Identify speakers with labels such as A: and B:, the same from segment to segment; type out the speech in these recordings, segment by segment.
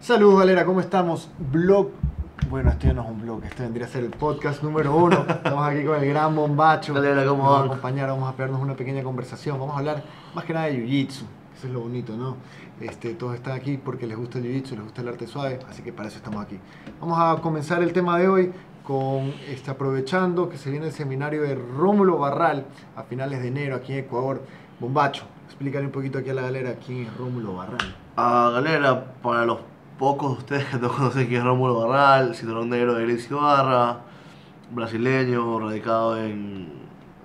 A: Saludos Valera, ¿cómo estamos? Blog, bueno, esto ya no es un blog, este vendría a ser el podcast número uno. Estamos aquí con el gran bombacho.
B: Valera, ¿cómo
A: Nos va a acompañar, vamos a pegarnos una pequeña conversación. Vamos a hablar más que nada de Jiu-Jitsu. Eso es lo bonito, ¿no? Este, todos están aquí porque les gusta el Jiu-Jitsu, les gusta el arte suave, así que para eso estamos aquí. Vamos a comenzar el tema de hoy con este, aprovechando que se viene el seminario de Rómulo Barral a finales de enero aquí en Ecuador. Bombacho, explícale un poquito aquí a la galera quién es Rómulo Barral.
B: Ah, galera, para los pocos de ustedes que no conocen quién es Rómulo Barral, cinturón negro de Gris Ibarra, brasileño, radicado en,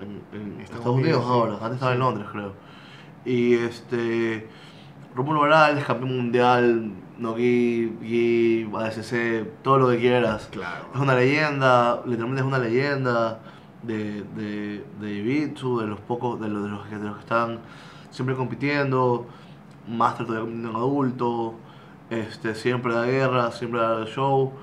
B: en- en
A: Estados
B: Estados,
A: Unidos, sí.
B: ahora, antes estaba en. Londres creo. Y este, Rómulo Barral es campeón mundial, Nogi, Gi, ASC, todo lo que quieras.
A: Claro.
B: Es una leyenda, literalmente es una leyenda de, de, de Jiu-Jitsu, de los pocos, de los, de, los que, de los que están siempre compitiendo, Master todavía compitiendo en adulto, este, siempre da guerra, siempre da show,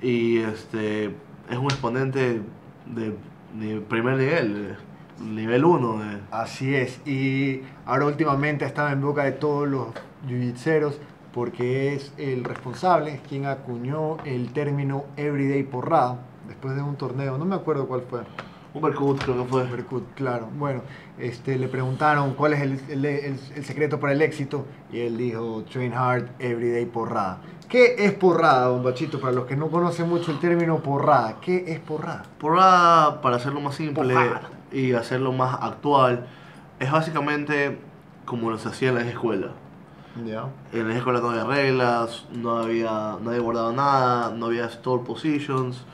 B: y este, es un exponente de, de primer nivel, de nivel 1. De,
A: Así es, y ahora últimamente estaba en boca de todos los jiu-jitseros porque es el responsable quien acuñó el término everyday porrada después de un torneo, no me acuerdo cuál fue.
B: Uppercut creo que fue.
A: Uppercut, claro. Bueno, este, le preguntaron cuál es el, el- el- el secreto para el éxito y él dijo train hard, everyday porrada. ¿Qué es porrada, bombachito? Para los que no conocen mucho el término porrada, ¿qué es porrada?
B: Porrada, para hacerlo más simple
A: Porrada.
B: y hacerlo más actual, es básicamente como lo se hacía en la escuela.
A: Ya.
B: En la escuela no había reglas, no había, nadie guardaba nada, no había store positions,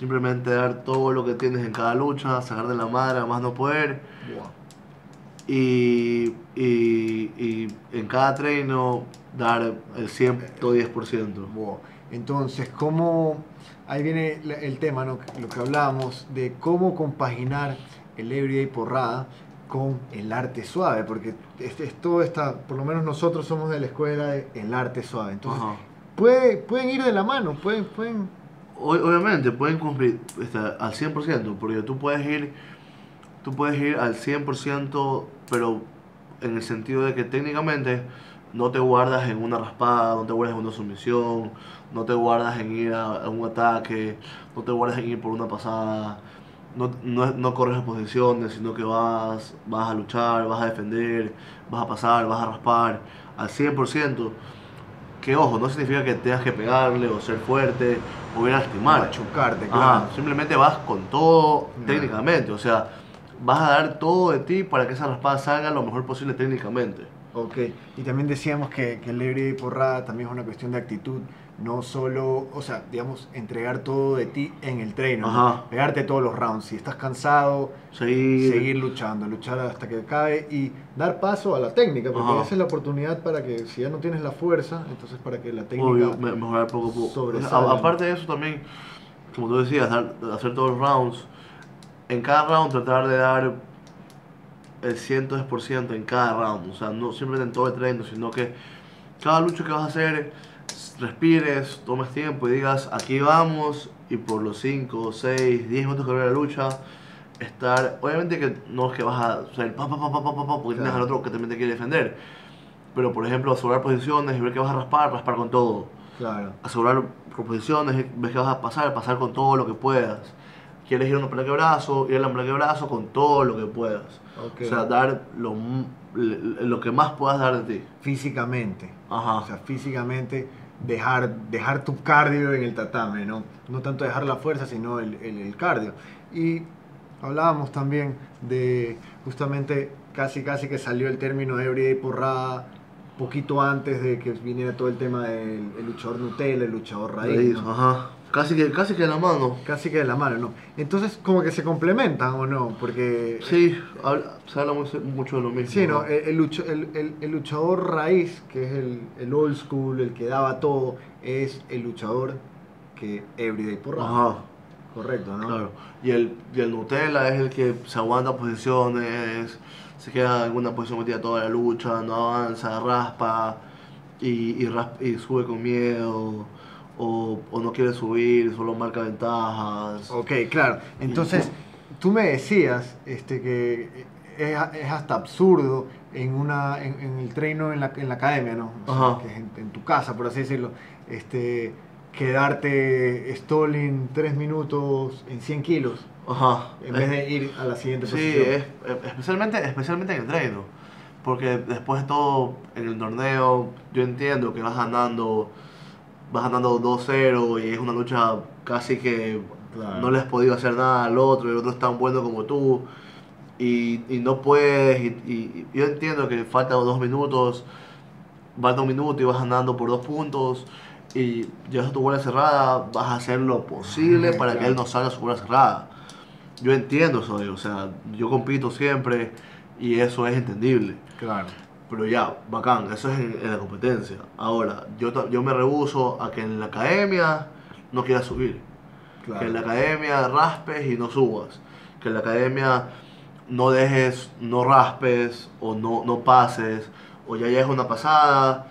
B: simplemente dar todo lo que tienes en cada lucha, sacar de la madre a más no poder y, y, y en cada treino dar el 110%.
A: Wow. Entonces, ¿cómo, ahí viene el tema, ¿no? lo que hablábamos, de cómo compaginar el everyday porrada con el arte suave, porque es todo está, por lo menos nosotros somos de la escuela del arte suave, entonces puede, pueden ir de la mano, pueden, pueden,
B: Obviamente pueden cumplir este, al 100%, porque tú puedes ir tú puedes ir al 100%, pero en el sentido de que técnicamente no te guardas en una raspada, no te guardas en una sumisión, no te guardas en ir a, un ataque, no te guardas en ir por una pasada, no, no, no corres posiciones, sino que vas, vas a luchar, vas a defender, vas a pasar, vas a raspar al 100%. Que ojo, no significa que tengas que pegarle o ser fuerte o ir a lastimar.
A: machucarte,
B: Ajá,
A: claro.
B: simplemente vas con todo técnicamente, o sea, vas a dar todo de ti para que esa raspada salga lo mejor posible técnicamente.
A: Ok, y también decíamos que, que el everyday porrada también es una cuestión de actitud, no solo, o sea, digamos, entregar todo de ti en el tren, pegarte todos los rounds, si estás cansado,
B: Seguir,
A: seguir luchando, luchar hasta que acabe y dar paso a la técnica, porque
B: Ajá.
A: esa es la oportunidad para que si ya no tienes la fuerza, entonces para que la técnica...
B: obvio, me- mejorar poco a poco.
A: sobresalga.
B: Aparte de eso también, como tú decías, dar- hacer todos los rounds, en cada round tratar de dar el 110% en cada round, o sea, no siempre en todo el tren, sino que cada lucha que vas a hacer, respires, tomes tiempo y digas, aquí vamos, y por los 5, 6, 10 minutos que dure la lucha, estar, obviamente que no es que vas a salir pa, pa, pa, pa, pa, pa, pa, porque tienes
A: Claro.
B: al otro que también te quiere defender, pero por ejemplo, asegurar posiciones y ver que vas a raspar, raspar con todo,
A: Claro,
B: asegurar posiciones, ves que vas a pasar, pasar con todo lo que puedas. Quieres ir a un plaque brazo, ir a un plaque brazo con todo lo que puedas.
A: ok.
B: O sea, dar lo, lo que más puedas dar de ti.
A: físicamente,
B: Ajá.
A: o sea, físicamente dejar, dejar tu cardio en el tatame, ¿no? No tanto dejar la fuerza, sino el, el, cardio. Y hablábamos también de justamente casi casi que salió el término everyday porrada poquito antes de que viniera todo el tema del el luchador Nutella, el luchador raíz.
B: Casi que, casi que de la mano.
A: Casi que de la mano, ¿no? Entonces como que se complementan o no, porque
B: Sí, habla- se habla mucho de lo mismo.
A: Sí, no, el, el el- el- el luchador raíz, que es el, el old school, el que daba todo, es el luchador que everyday porrada.
B: Ajá.
A: Correcto, ¿no?
B: Claro. Y el, y el Nutella es el que se aguanta posiciones, se queda en una posición metida toda la lucha, no avanza, raspa y, y, rasp- y sube con miedo, o, o no quiere subir, solo marca ventajas.
A: Ok, claro. Entonces, tú me decías este, que es, es hasta absurdo en, una, en, en el treino en la, en la academia, ¿no? O sea,
B: Ajá.
A: que es en, en tu casa, por así decirlo. Este, quedarte stalling 3 minutos en 100 kilos
B: Ajá.
A: en vez de ir a la siguiente
B: Sí,
A: posición.
B: es, es- especialmente, especialmente en el treino. Porque después de todo, en el torneo, yo entiendo que vas ganando, vas ganando 2-0 y es una lucha casi que
A: Claro.
B: no le has podido hacer nada al otro, y el otro es tan bueno como tú, y, y no puedes, y, y- yo entiendo que faltan dos minutos, falta un minuto y vas ganando por dos puntos, y llegas a tu bola cerrada, vas a hacer lo posible para que él no salga a su bola cerrada. Yo entiendo eso, o sea, yo compito siempre y eso es entendible.
A: Claro.
B: Pero ya, bacán, eso es en, en la competencia. Ahora, yo, yo me rehuso a que en la academia no quieras subir.
A: claro.
B: Que en la academia raspes y no subas. Que en la academia no dejes, no raspes o no, no pases. O ya llegas una pasada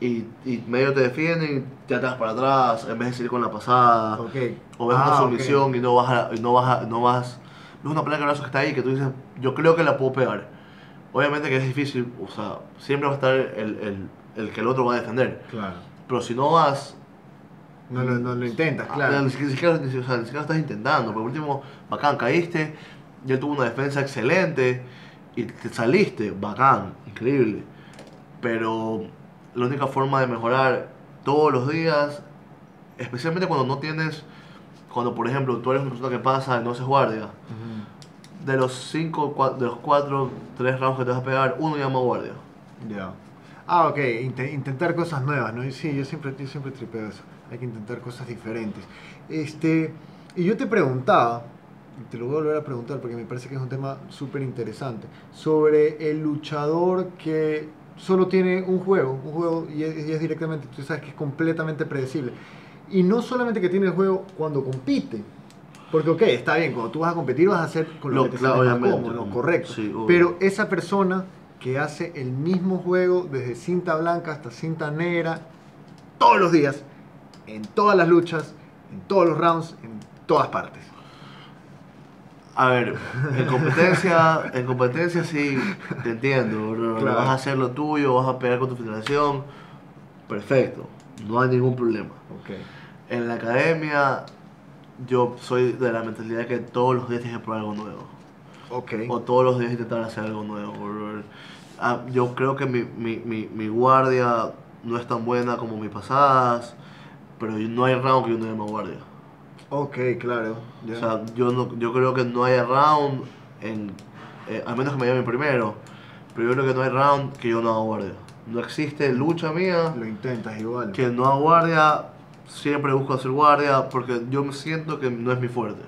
B: y, y medio te defienden y te vas para atrás en vez de seguir con la pasada.
A: Ok.
B: O ves
A: Ah,
B: una
A: ok.
B: sumisión y no vas a, y no vas a- no vas, ves una pelea que está ahí que tú dices, yo creo que la puedo pegar. Obviamente que es difícil, o sea, siempre va a estar el, el, el que el otro va a defender.
A: Claro.
B: Pero si no vas,
A: No lo, no lo intentas,
B: ah,
A: claro.
B: ni, siquiera, ni siquiera- ni estás intentando. Por último, bacán, caíste, y él tuvo una defensa excelente y te saliste, bacán, increíble. Pero la única forma de mejorar todos los días, especialmente cuando no tienes, cuando por ejemplo tú eres una persona que pasa y no haces guardia. De los cinco, de los cuatro, tres rounds que te vas a pegar, uno llama guardia.
A: Ya. Ah, ok, inte- intentar cosas nuevas, ¿no? Y Sí, yo siempre, yo siempre tripeo eso. Hay que intentar cosas diferentes. Este, y yo te preguntaba, te lo voy a volver a preguntar porque me parece que es un tema súper interesante, sobre el luchador que solo tiene un juego, un juego y es, y es directamente, tú sabes que es completamente predecible. Y no solamente que tiene el juego cuando compite, porque ok, está bien, cuando tú vas a competir vas a hacer con lo,
B: Lo-
A: que te
B: claro,
A: sientes más
B: obviamente,
A: cómodo,
B: como-
A: correcto.
B: sí, obvio.
A: Pero esa persona que hace el mismo juego desde cinta blanca hasta cinta negra todos los días, en todas las luchas, en todos los rounds, en todas partes.
B: A ver, en competencia, en competencia sí, te entiendo, bro.
A: Claro.
B: vas a hacer lo tuyo, vas a pegar con tu federación, perfecto, no hay ningún problema. En la academia, yo soy de la mentalidad que todos los días tienes que probar algo nuevo.
A: Ok.
B: O todos los días intentar hacer algo nuevo. Ah, yo creo que mi, mi, mi, mi guardia no es tan buena como mis pasadas, pero no hay round que yo no llame guardia.
A: Ok, claro. ya.
B: O sea, yo, no, yo creo que no hay round, en, eh, a menos que me llame primero, pero yo creo que no hay round que yo no haga guardia. No existe lucha mía
A: lo intentas igual.
B: que no haga guardia, siempre busco hacer guardia porque yo me siento que no es mi fuerte.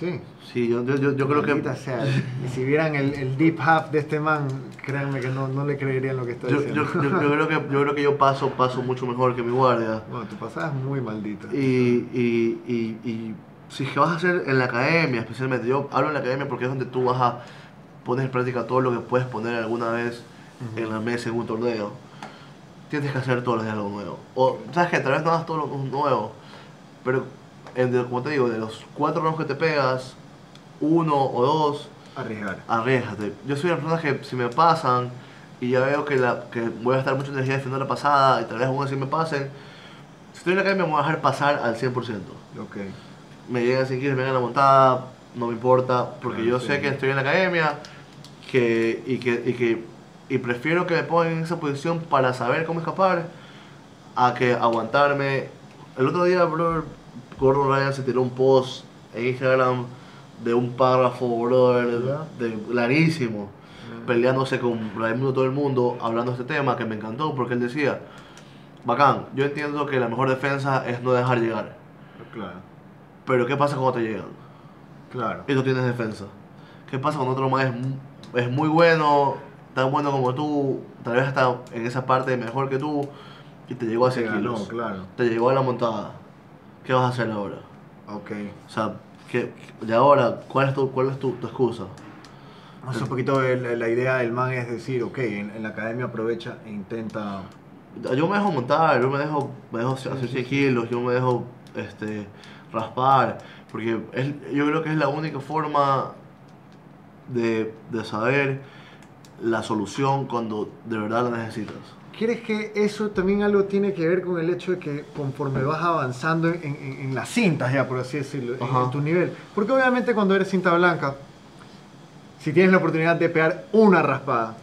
A: Sí.
B: Sí, yo, yo, yo, yo creo que...
A: Sea. Si vieran el, el deep half de este man, créanme que no, no le creerían lo que está diciendo.
B: yo, yo, yo creo que yo creo que yo paso paso mucho mejor que mi guardia
A: Bueno, tu pasada es muy maldita.
B: y, y, y, y si es que vas a hacer en la academia especialmente yo hablo en la academia porque es donde tú vas a poner en práctica todo lo que puedes poner alguna vez en la mesa en un torneo tienes que hacer todos los días algo nuevo o sabes que tal vez no hagas todo lo nuevo pero de- como te digo de los cuatro rounds que te pegas uno o dos
A: Arriesgar.
B: arriesgate. Yo soy una persona que si me pasan y ya veo que, la, que voy a estar mucha energía defendiendo la pasada y tal vez aún así me pasen, si estoy en la calle me voy a dejar pasar al 100%.
A: Ok.
B: Me llegan sin kilos, me llegan la montada, no me importa, porque yo
A: sí.
B: sé que estoy en la academia que, y, que, y, que, y prefiero que me pongan en esa posición para saber cómo escapar a que aguantarme. El otro día, bro, Gordon Ryan se tiró un post en Instagram de un párrafo, brother,
A: Ya.
B: de, larguísimo, peleándose con Raimundo todo el mundo, hablando de este tema, que me encantó porque él decía, bacán, yo entiendo que la mejor defensa es no dejar llegar,
A: Claro.
B: pero ¿qué pasa cuando te llegan?
A: Claro.
B: y tú tienes defensa. ¿Qué pasa cuando otro más es, es muy bueno, tan bueno como tú, tal vez hasta en esa parte mejor que tú, y te llegó a 100
A: Te ganó,
B: kilos?
A: claro.
B: Te llegó a la montada. ¿Qué vas a hacer ahora?
A: Ok.
B: O sea, ¿qué, de ahora, ¿cuál es tu, cuál es tu, tu excusa?
A: O sea, un poquito el- la idea del man es decir, ok, en, en la academia aprovecha e intenta...
B: Yo me dejo montar, yo me dejo, me dejo hacer
A: sí,
B: 100
A: sí.
B: kilos, yo me dejo este, raspar, porque es- yo creo que es la única forma de, de saber la solución cuando de verdad la necesitas.
A: ¿Crees que eso también algo tiene que ver con el hecho de que conforme vas avanzando en, en- en las cintas, ya por así decirlo, en- tu nivel? Porque obviamente cuando eres cinta blanca, si tienes la oportunidad de pegar una raspada,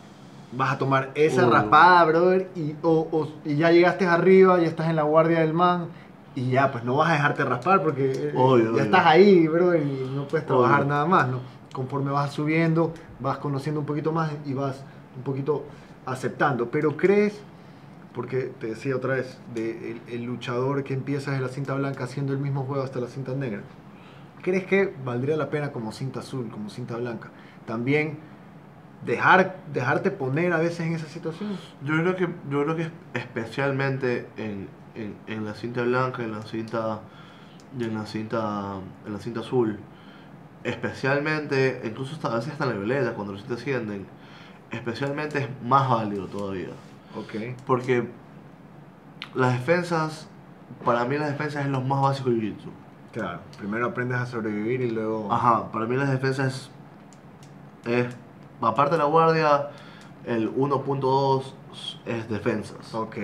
A: vas a tomar esa
B: Uh.
A: raspada, brother, y, o- o- y ya llegaste arriba, ya estás en la guardia del man, y ya, pues no vas a dejarte raspar porque eh,
B: Obvio,
A: ya
B: obvio.
A: estás ahí, brother, y no puedes trabajar
B: Obvio.
A: nada más, ¿no? Conforme vas subiendo, vas conociendo un poquito más y vas un poquito aceptando. Pero crees, porque te decía otra vez, de el, luchador que empieza de la cinta blanca haciendo el mismo juego hasta la cinta negra, ¿crees que valdría la pena como cinta azul, como cinta blanca, también dejar, dejarte poner a veces en esa situación?
B: Yo creo que, yo creo que especialmente en, en, la cinta blanca, en la cinta, en la cinta, en la cinta azul, especialmente, incluso hasta, a veces hasta en la violeta, cuando recién te ascienden, especialmente es más válido todavía.
A: Ok.
B: Porque las defensas, para mí las defensas es lo más básico de Jiu-Jitsu.
A: Claro, primero aprendes a sobrevivir y luego...
B: Ajá, para mí las defensas es, es aparte de la guardia, el 1.2 es defensas.
A: Ok,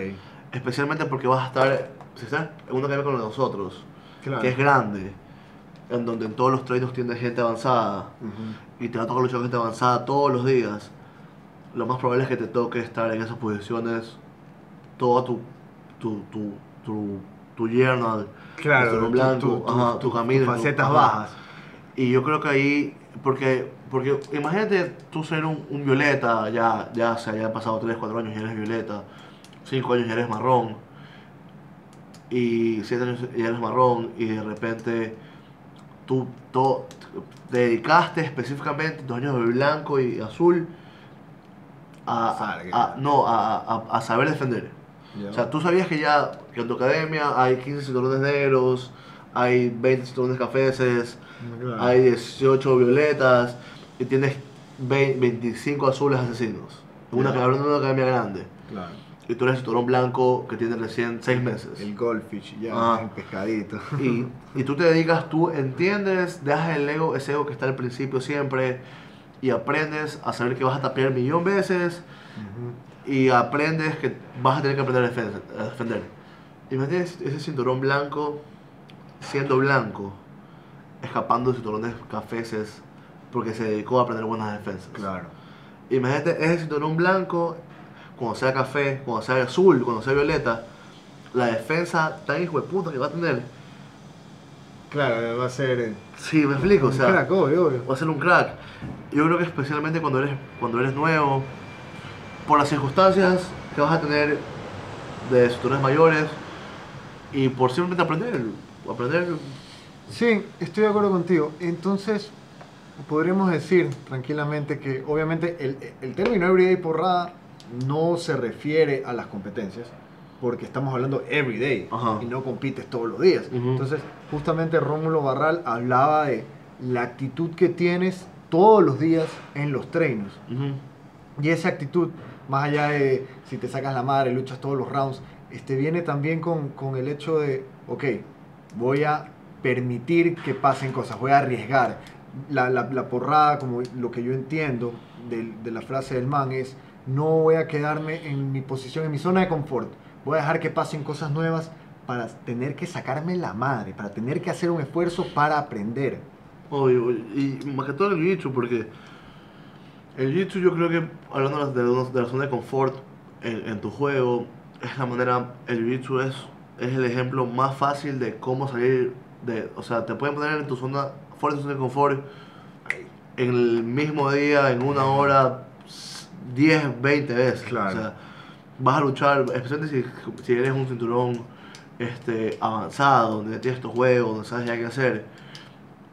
B: Especialmente porque vas a estar, si estás en una academia con nosotros,
A: claro.
B: que es grande, en donde en todos los trainos tienes gente avanzada. Y te va a tocar luchar con gente avanzada todos los días, lo más probable es que te toque estar en esas posiciones todo tu, tu, tu, tu, tu journal,
A: Claro,
B: tu blanco,
A: tu-
B: ajá, camino,
A: facetas bajas.
B: Y yo creo que ahí, porque, porque imagínate tú ser un, un violeta, ya, ya se hayan pasado 3, 4 años y eres violeta, 5 años y eres marrón, y 7 años y eres marrón, y de repente tú to- te dedicaste específicamente tus años de blanco y azul a, no, a, a- saber defender. O sea, tú sabías que ya que en tu academia hay 15 cinturones negros, hay 20 cinturones cafeses,
A: Claro.
B: hay 18 violetas y tienes 20 25 azules asesinos. Una, hablando de una academia grande.
A: Claro.
B: Y tú eres cinturón blanco que tiene recién 6 meses.
A: El goldfish, ya,
B: Ah.
A: el pescadito.
B: Y, y tú te dedicas, tú entiendes, dejas el ego, ese ego que está al principio siempre, y aprendes a saber que vas a tapear millón veces,
A: Ujú.
B: y aprendes que vas a tener que aprender a defender. A defender. Imagínate ese cinturón blanco, siendo blanco, escapando de cinturones cafeses, porque se dedicó a aprender buenas defensas.
A: Claro.
B: Imagínate ese cinturón blanco, cuando sea café, cuando sea azul, cuando sea violeta, la defensa tan hijo de puta que va a tener.
A: Claro, va a ser eh,
B: Sí, me explico, o
A: un
B: sea,
A: crack, obvio, obvio.
B: va a ser un crack. Yo creo que especialmente cuando eres, cuando eres nuevo, por las circunstancias que vas a tener de cinturones mayores y por simplemente aprender, aprender.
A: Sí, estoy de acuerdo contigo. Entonces, podríamos decir tranquilamente que obviamente el, el término everyday porrada no se refiere a las competencias, porque estamos hablando everyday
B: Ajá.
A: y no compites todos los días.
B: Ujú.
A: Entonces, justamente Rómulo Barral hablaba de la actitud que tienes todos los días en los treinos. Y esa actitud, más allá de si te sacas la madre, luchas todos los rounds, este, viene también con, con el hecho de, ok, voy a permitir que pasen cosas, voy a arriesgar. La, la, la porrada, como lo que yo entiendo de, de la frase del man, es, no voy a quedarme en mi posición, en mi zona de confort, voy a dejar que pasen cosas nuevas para tener que sacarme la madre, para tener que hacer un esfuerzo para aprender.
B: Obvio, y más que todo el jiu-jitsu, porque el jiu-jitsu yo creo que, hablando de la, de la zona de confort en, en tu juego, es la manera, el jiu-jitsu es, es el ejemplo más fácil de cómo salir de, o sea, te pueden poner en tu zona, fuera de tu zona de confort, en el mismo día, en una hora, 10, 20 veces.
A: Claro.
B: O sea, vas a luchar, especialmente si, si eres un cinturón este, avanzado, donde tienes estos juegos, donde sabes ya qué hacer,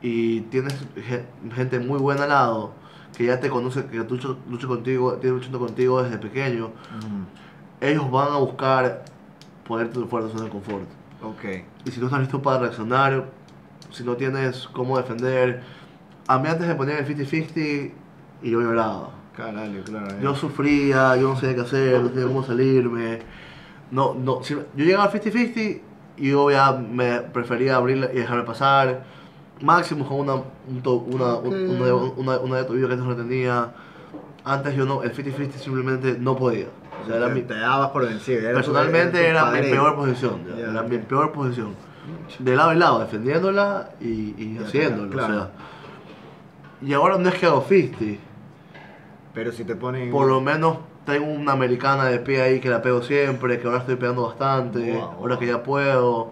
B: y tienes ge- gente muy buena al lado, que ya te conoce, que lucha, lucha contigo, tiene luchando contigo desde pequeño, ellos van a buscar ponerte fuera de tu zona de confort.
A: Ok.
B: Y si no estás listo para reaccionar, si no tienes cómo defender, a mí antes me ponían el 50-50 y yo lloraba.
A: Caralho, claro. eh.
B: Yo sufría, yo no sabía qué hacer, no sabía cómo salirme. No, no, si- yo llegaba al 50-50 y yo ya me prefería abrirla y dejarme pasar. máximo con una, un to- una,
A: Ok.
B: una, una, una de tobillo que antes no tenía. Antes yo no, el 50-50 simplemente no podía. O sea, era
A: te,
B: mi,
A: te dabas por vencido.
B: personalmente
A: tu
B: era mi peor posición. ya,
A: Ya,
B: era mi
A: ok.
B: peor posición. De lado y lado, defendiéndola y, y
A: Ya,
B: haciéndolo.
A: claro.
B: O sea. Y ahora no es que hago 50.
A: Pero si te ponen.
B: Por lo menos tengo una americana de pie ahí que la pego siempre, que ahora estoy pegando bastante,
A: Wow,
B: ahora que ya puedo.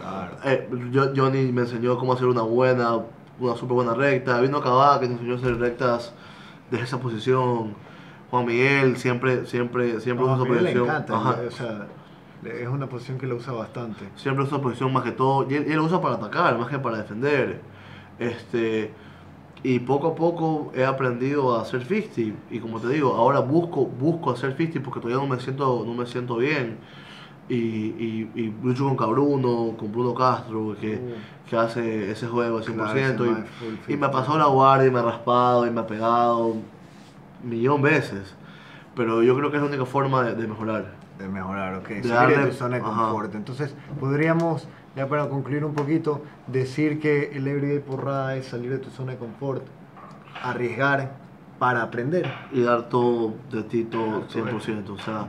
A: Claro.
B: Eh, yo- Johnny me enseñó cómo hacer una buena, una súper buena recta. Vino Cabá que me enseñó a hacer rectas desde esa posición. Juan Miguel siempre, siempre, siempre usa esa posición.
A: encanta.
B: Ajá.
A: O sea, es una posición que lo usa bastante.
B: Siempre usa posición más que todo. Y él, y él lo usa para atacar, más que para defender. Este, y poco a poco he aprendido a hacer 50. Y como te digo, ahora busco, busco hacer 50 porque todavía no me siento, no me siento bien. Y, y, y lucho con Cabruno, con Bruno Castro, que,
A: Uh.
B: que hace ese juego al 100%.
A: Claro,
B: y- y, me ha
A: 50.
B: pasado la guardia y me ha raspado y me ha pegado millón veces. Pero yo creo que es la única forma de, de mejorar.
A: De mejorar, ok. Salir
B: darle-
A: de tu zona de
B: ajá.
A: confort. Entonces, podríamos, ya para concluir un poquito, decir que el everyday porrada es salir de tu zona de confort, arriesgar para aprender.
B: Y dar todo de ti, todo
A: Dar todo
B: 100%. O sea,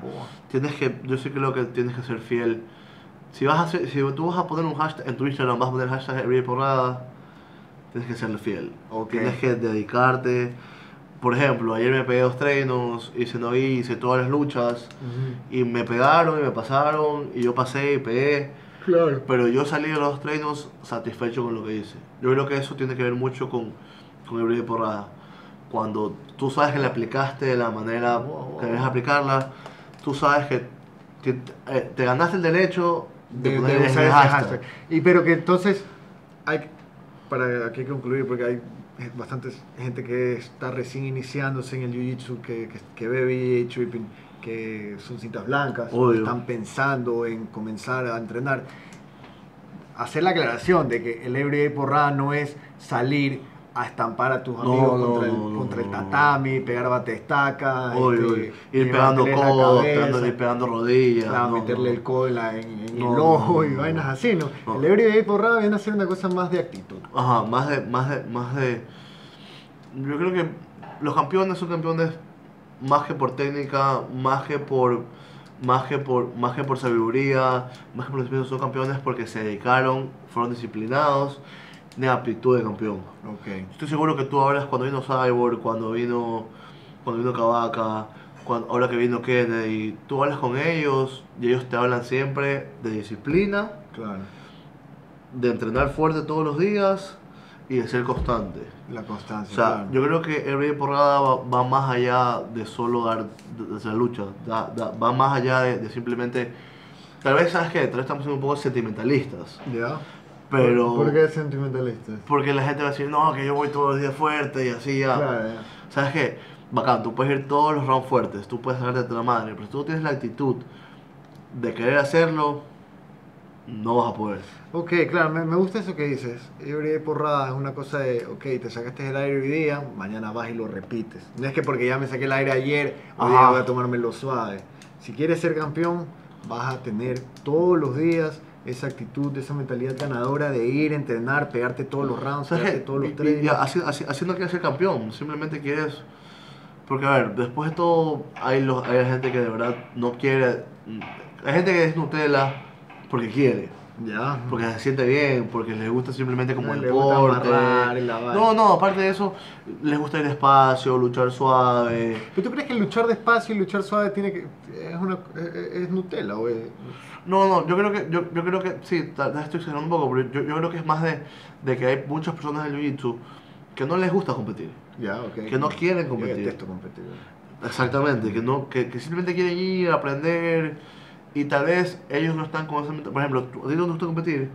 B: tienes que, yo sí creo que tienes que ser fiel. Si vas a hacer, si tú vas a poner un hashtag en tu Instagram, vas a poner hashtag everyday porrada, tienes que serle fiel.
A: Ok.
B: Tienes que dedicarte. Por ejemplo, ayer me pegué dos treinos, hice no hice todas las luchas, y me pegaron y me pasaron, y yo pasé y pegué.
A: Claro.
B: Pero yo salí de los treinos satisfecho con lo que hice. Yo creo que eso tiene que ver mucho con, con el de porrada. Cuando tú sabes que le aplicaste de la manera
A: Wow,
B: que debes aplicarla, tú sabes que te, eh, te ganaste el derecho de,
A: de,
B: poner
A: de
B: ese
A: usar ese
B: hashtag.
A: hashtag. Y pero que entonces, hay, para aquí concluir, porque hay bastante gente que está recién iniciándose en el Jiu-Jitsu, que, que, que ve Tripping, que son cintas blancas, están pensando en comenzar a entrenar. Hacer la aclaración de que el everyday porrada no es salir a estampar a tus amigos
B: no,
A: contra, el,
B: no, no,
A: contra el
B: no.
A: tatami, pegar batestaca, este,
B: ir pegando codos,
A: cabeza.
B: pegando, ir pegando rodillas.
A: Claro, meterle el codo en, el ojo y vainas así, ¿no? El everyday porrada viene a ser una cosa más de actitud.
B: Ajá, más de, más de, más de. Yo creo que los campeones son campeones más que por técnica, más que por, más que por, más que por sabiduría, más que por son campeones porque se dedicaron, fueron disciplinados, tienen aptitud de campeón. Estoy seguro que tú hablas cuando vino Cyborg, cuando vino, cuando vino Cavaca, cuando, ahora que vino Kennedy, tú hablas con ellos y ellos te hablan siempre de disciplina,
A: Claro.
B: de entrenar fuerte todos los días y de ser constante.
A: La
B: O
A: constancia.
B: sea,
A: claro.
B: yo creo que el Rey Porrada va, va más allá de solo dar de, de hacer lucha, da- da- va más allá de, de simplemente. Tal vez, ¿sabes qué? Tal vez estamos siendo un poco sentimentalistas,
A: ¿Ya?
B: Pero.
A: ¿Por, qué sentimentalista?
B: Porque la gente va a decir, no, que yo voy todos los días fuerte y así ya.
A: Claro, ya.
B: ¿Sabes qué? Bacán, tú puedes ir todos los rounds fuertes, tú puedes sacarte de la madre, pero si tú tienes la actitud de querer hacerlo, no vas a poder.
A: Ok, claro, me, me gusta eso que dices. Everyday porrada es una cosa de, ok, te sacaste el aire hoy día, mañana vas y lo repites. No es que porque ya me saqué el aire ayer, hoy día voy a tomármelo suave. Si quieres ser campeón, vas a tener todos los días esa actitud, esa mentalidad ganadora de ir, entrenar, pegarte todos los rounds,
B: ¿Sabes
A: pegarte todos los tres.
B: y así, así, así no quieres ser campeón, simplemente quieres... Porque a ver, después de todo hay, los, hay gente que de verdad no quiere... Hay gente que es Nutella porque quiere,
A: Ya.
B: porque se siente bien, porque les gusta simplemente como
A: Le gusta
B: deporte. No, no, aparte de eso, les gusta ir despacio, luchar suave.
A: ¿Pero tú crees que luchar despacio y luchar suave tiene que es una es, es Nutella o es-
B: No, no, yo creo que, yo, yo creo que, sí, tal vez estoy exagerando un poco, pero yo, yo creo que es más de, de que hay muchas personas en el Jiu-Jitsu que no les gusta competir.
A: ya, ok.
B: Que no quieren
A: Yo
B: competir.
A: detesto competir.
B: Exactamente, que, no, que, que simplemente quieren ir, aprender y tal vez ellos no están con esa. Por ejemplo, a ti no te gusta competir,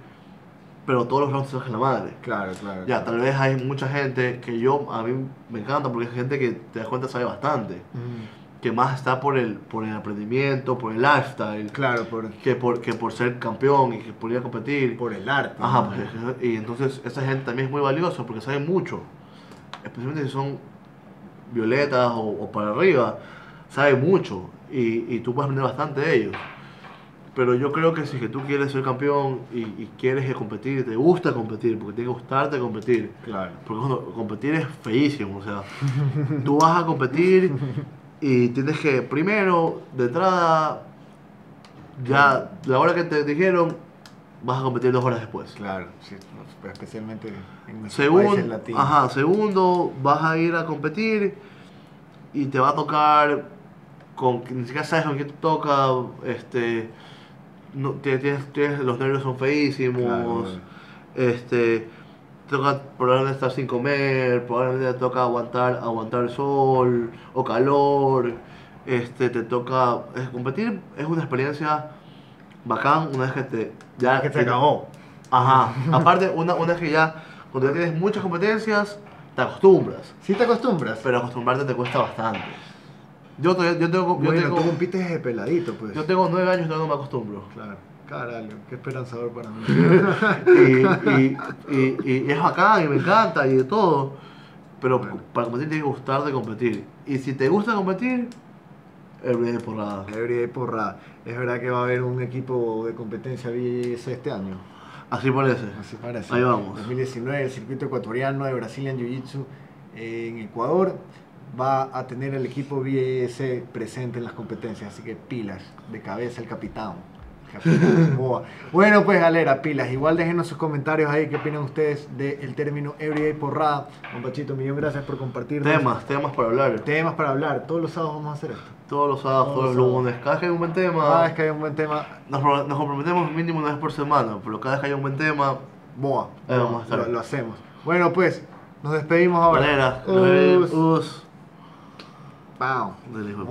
B: pero todos los rounds te sacan la madre.
A: Claro, claro.
B: Ya, tal vez hay mucha gente que yo, a mí me encanta porque es gente que te das cuenta sabe bastante,
A: Mm,
B: que más está por el, por el aprendimiento, por el lifestyle,
A: Claro, por,
B: que por, que por ser campeón y que por ir a competir.
A: por el arte.
B: Ajá,
A: ¿no?
B: pues, y entonces esa gente también es muy valiosa porque sabe mucho, especialmente si son violetas o, o para arriba, sabe mucho y, y tú puedes aprender bastante de ellos. Pero yo creo que si es que tú quieres ser campeón y, y quieres competir, te gusta competir, porque tiene que gustarte competir.
A: Claro.
B: Porque cuando competir es feísimo, o sea, tú vas a competir y tienes que, primero, de entrada, ya, la hora que te dijeron, vas a competir dos horas después.
A: Claro, sí, especialmente en nuestros países
B: Segundo,
A: latinos.
B: ajá, segundo, vas a ir a competir y te va a tocar con ni siquiera sabes con quién te toca, este, no, tienes, tienes- los nervios son feísimos,
A: Claro.
B: este, te toca probablemente estar sin comer, probablemente te toca aguantar, aguantar sol o calor, este, te toca, es- competir es una experiencia bacán una vez que te, ya
A: que
B: te-
A: acabó.
B: Ajá. Aparte, una, una vez que ya, cuando ya tienes muchas competencias, te acostumbras.
A: ¿Sí te acostumbras?
B: Pero acostumbrarte te cuesta bastante. Yo, yo, tengo, yo,
A: bueno,
B: tengo,
A: tú desde peladito, pues.
B: yo tengo nueve años y no me acostumbro.
A: Claro. Caralho, qué esperanzador para mí.
B: Y, y, y, y es bacán y me encanta y de todo. Pero
A: Bueno.
B: para competir tienes que gustarte competir. Y si te gusta competir, everyday porrada.
A: Everyday porrada. Es verdad que va a haber un equipo de competencia BS este año.
B: Así parece.
A: Así parece.
B: Ahí vamos.
A: 2019, el circuito ecuatoriano de Brazilian Jiu-Jitsu en Ecuador va a tener el equipo BS presente en las competencias. Así que pilas, de cabeza el capitán. Bueno, pues galera, pilas. Igual déjenos sus comentarios ahí. ¿Qué opinan ustedes del término Everyday Porrada? Don Pachito, millón gracias por compartir
B: Temas, temas para hablar.
A: Temas para hablar. Todos los sábados vamos a hacer esto.
B: Todos los sábados,
A: Todos
B: todos los lunes. Cada vez que hay un buen tema,
A: Cada vez que hay un buen tema,
B: nos, pro- nos comprometemos mínimo una vez por semana. Pero cada vez que haya un buen tema,
A: boa.
B: Vamos a estar.
A: Lo, lo hacemos. Bueno, pues, nos despedimos ahora.
B: manera.
A: Us.
B: Us.
A: Pau.
B: Del hijo de